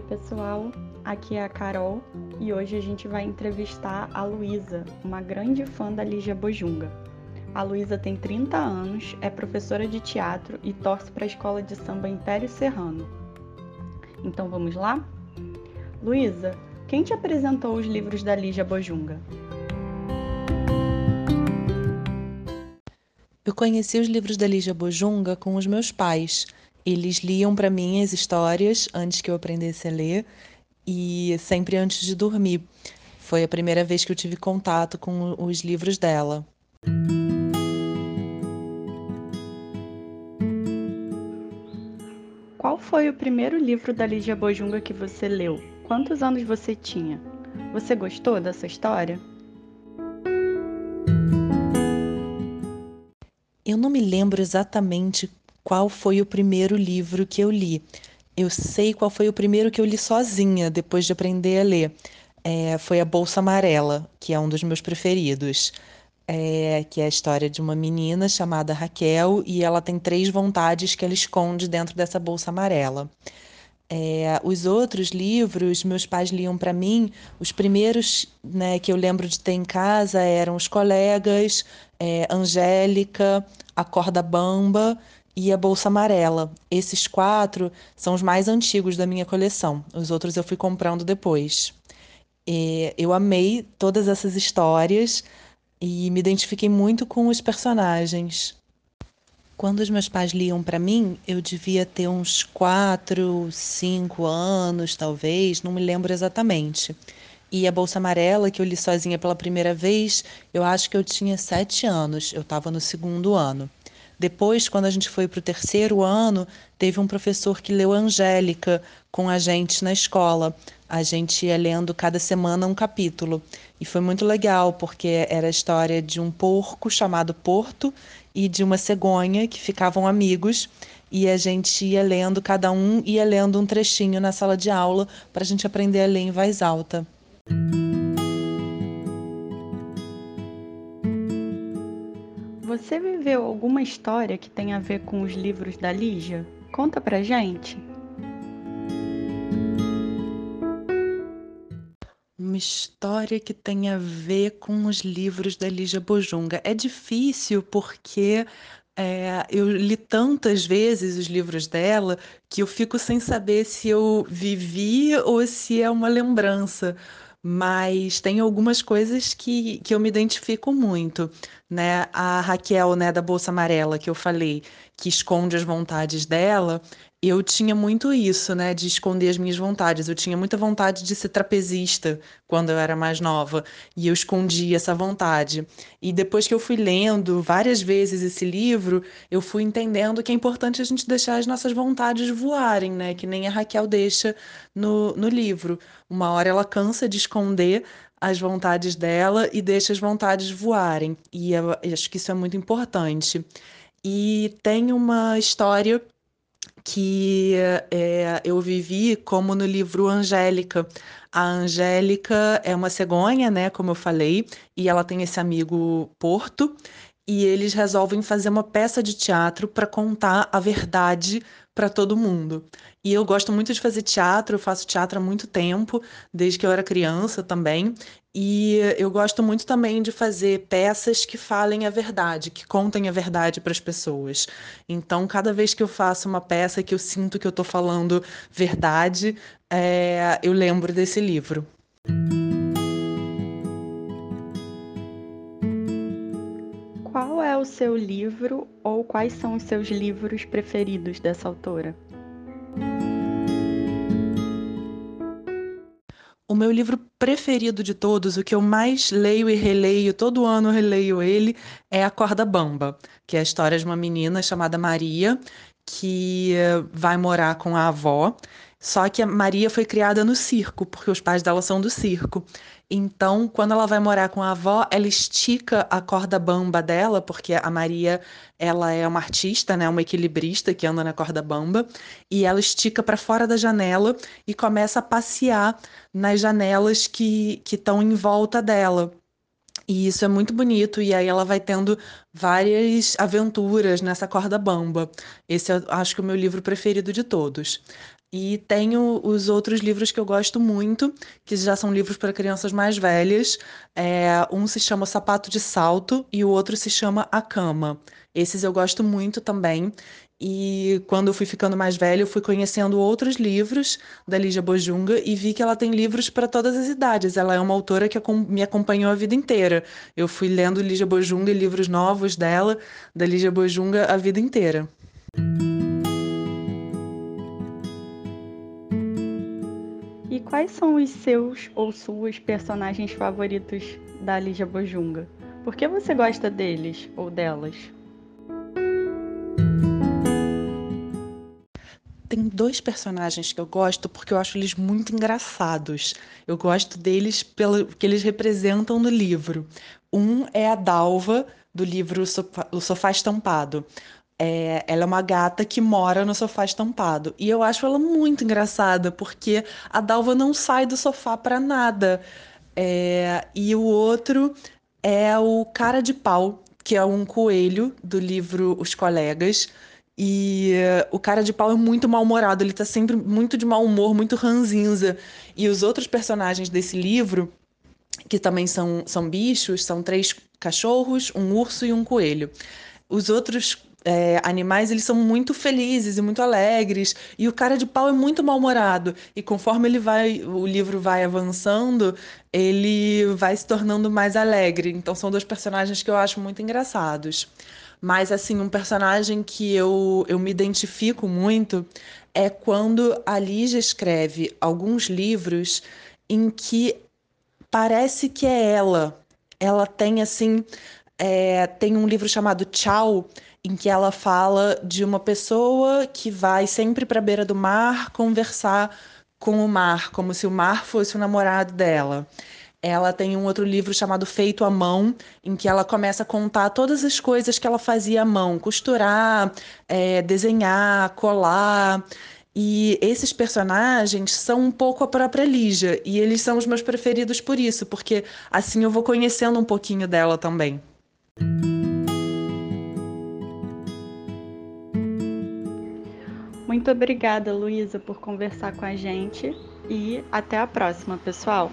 Oi, pessoal. Aqui é a Carol e hoje a gente vai entrevistar a Luísa, uma grande fã da Lígia Bojunga. A Luísa tem 30 anos, é professora de teatro e torce para a escola de samba Império Serrano. Então vamos lá? Luísa, quem te apresentou os livros da Lígia Bojunga? Eu conheci os livros da Lígia Bojunga com os meus pais. Eles liam para mim as histórias antes que eu aprendesse a ler e sempre antes de dormir. Foi a primeira vez que eu tive contato com os livros dela. Qual foi o primeiro livro da Lígia Bojunga que você leu? Quantos anos você tinha? Você gostou dessa história? Eu não me lembro exatamente qual foi o primeiro livro que eu li. Eu sei qual foi o primeiro que eu li sozinha, depois de aprender a ler. É, foi A Bolsa Amarela, que é um dos meus preferidos. É, que é a história de uma menina chamada Raquel e ela tem três vontades que ela esconde dentro dessa bolsa amarela. É, os outros livros, meus pais liam para mim. Os primeiros né, que eu lembro de ter em casa eram Os Colegas, é, Angélica, A Corda Bamba e A Bolsa Amarela. Esses quatro são os mais antigos da minha coleção. Os outros eu fui comprando depois. E eu amei todas essas histórias e me identifiquei muito com os personagens. Quando os meus pais liam para mim, eu devia ter uns quatro, cinco anos, talvez, não me lembro exatamente. E a Bolsa Amarela, que eu li sozinha pela primeira vez, eu acho que eu tinha sete anos, eu estava no segundo ano. Depois, quando a gente foi para o terceiro ano, teve um professor que leu Angélica com a gente na escola. A gente ia lendo cada semana um capítulo. E foi muito legal, porque era a história de um porco chamado Porto e de uma cegonha que ficavam amigos. E a gente ia lendo, cada um ia lendo um trechinho na sala de aula para a gente aprender a ler em voz alta. Você viveu alguma história que tem a ver com os livros da Lígia? Conta pra gente. Uma história que tem a ver com os livros da Lígia Bojunga. É difícil porque é, eu li tantas vezes os livros dela que eu fico sem saber se eu vivi ou se é uma lembrança mas tem algumas coisas que, que eu me identifico muito, né? A Raquel, né, da Bolsa Amarela, que eu falei, que esconde as vontades dela, eu tinha muito isso, né, de esconder as minhas vontades. Eu tinha muita vontade de ser trapezista quando eu era mais nova, e eu escondia essa vontade. E depois que eu fui lendo várias vezes esse livro, eu fui entendendo que é importante a gente deixar as nossas vontades voarem, né, que nem a Raquel deixa no, no livro. Uma hora ela cansa de esconder as vontades dela e deixa as vontades voarem. E eu acho que isso é muito importante. E tem uma história que é, eu vivi como no livro Angélica. A Angélica é uma cegonha, né, como eu falei, e ela tem esse amigo Porto, e eles resolvem fazer uma peça de teatro para contar a verdade para todo mundo. E eu gosto muito de fazer teatro, eu faço teatro há muito tempo, desde que eu era criança também. E eu gosto muito também de fazer peças que falem a verdade, que contem a verdade para as pessoas. Então, cada vez que eu faço uma peça que eu sinto que eu estou falando verdade, é, eu lembro desse livro. O seu livro ou quais são os seus livros preferidos dessa autora? O meu livro preferido de todos, o que eu mais leio e releio, todo ano eu releio ele, é A Corda Bamba, que é a história de uma menina chamada Maria, que eh, vai morar com a avó. Só que a Maria foi criada no circo, porque os pais dela são do circo. Então, quando ela vai morar com a avó, ela estica a corda bamba dela, porque a Maria, ela é uma artista, né, uma equilibrista que anda na corda bamba, e ela estica para fora da janela e começa a passear nas janelas que que estão em volta dela. E isso é muito bonito, e aí ela vai tendo várias aventuras nessa corda bamba. Esse é, acho que, o meu livro preferido de todos. E tenho os outros livros que eu gosto muito, que já são livros para crianças mais velhas. É, um se chama Sapato de Salto e o outro se chama A Cama. Esses eu gosto muito também. E quando eu fui ficando mais velha, eu fui conhecendo outros livros da Lígia Bojunga e vi que ela tem livros para todas as idades. Ela é uma autora que me acompanhou a vida inteira. Eu fui lendo Lígia Bojunga e livros novos dela, da Lígia Bojunga, a vida inteira. E quais são os seus ou suas personagens favoritos da Lígia Bojunga? Por que você gosta deles ou delas? Tem dois personagens que eu gosto porque eu acho eles muito engraçados. Eu gosto deles pelo que eles representam no livro. Um é a Dalva, do livro O Sofá Estampado. É, ela é uma gata que mora no sofá estampado. E eu acho ela muito engraçada, porque a Dalva não sai do sofá para nada. É, e o outro é o Cara de Pau, que é um coelho do livro Os Colegas e uh, o cara de pau é muito mal-humorado, ele tá sempre muito de mau humor, muito ranzinza. E os outros personagens desse livro, que também são, são bichos, são três cachorros, um urso e um coelho. Os outros é, animais eles são muito felizes e muito alegres e o cara de pau é muito mal-humorado e conforme ele vai o livro vai avançando ele vai se tornando mais alegre então são dois personagens que eu acho muito engraçados mas, assim, um personagem que eu, eu me identifico muito é quando a Lígia escreve alguns livros em que parece que é ela. Ela tem, assim, é, tem um livro chamado Tchau, em que ela fala de uma pessoa que vai sempre para a beira do mar conversar com o mar, como se o mar fosse o namorado dela. Ela tem um outro livro chamado Feito à Mão, em que ela começa a contar todas as coisas que ela fazia à mão: costurar, é, desenhar, colar. E esses personagens são um pouco a própria Lígia, e eles são os meus preferidos por isso, porque assim eu vou conhecendo um pouquinho dela também. Muito obrigada, Luísa, por conversar com a gente e até a próxima, pessoal!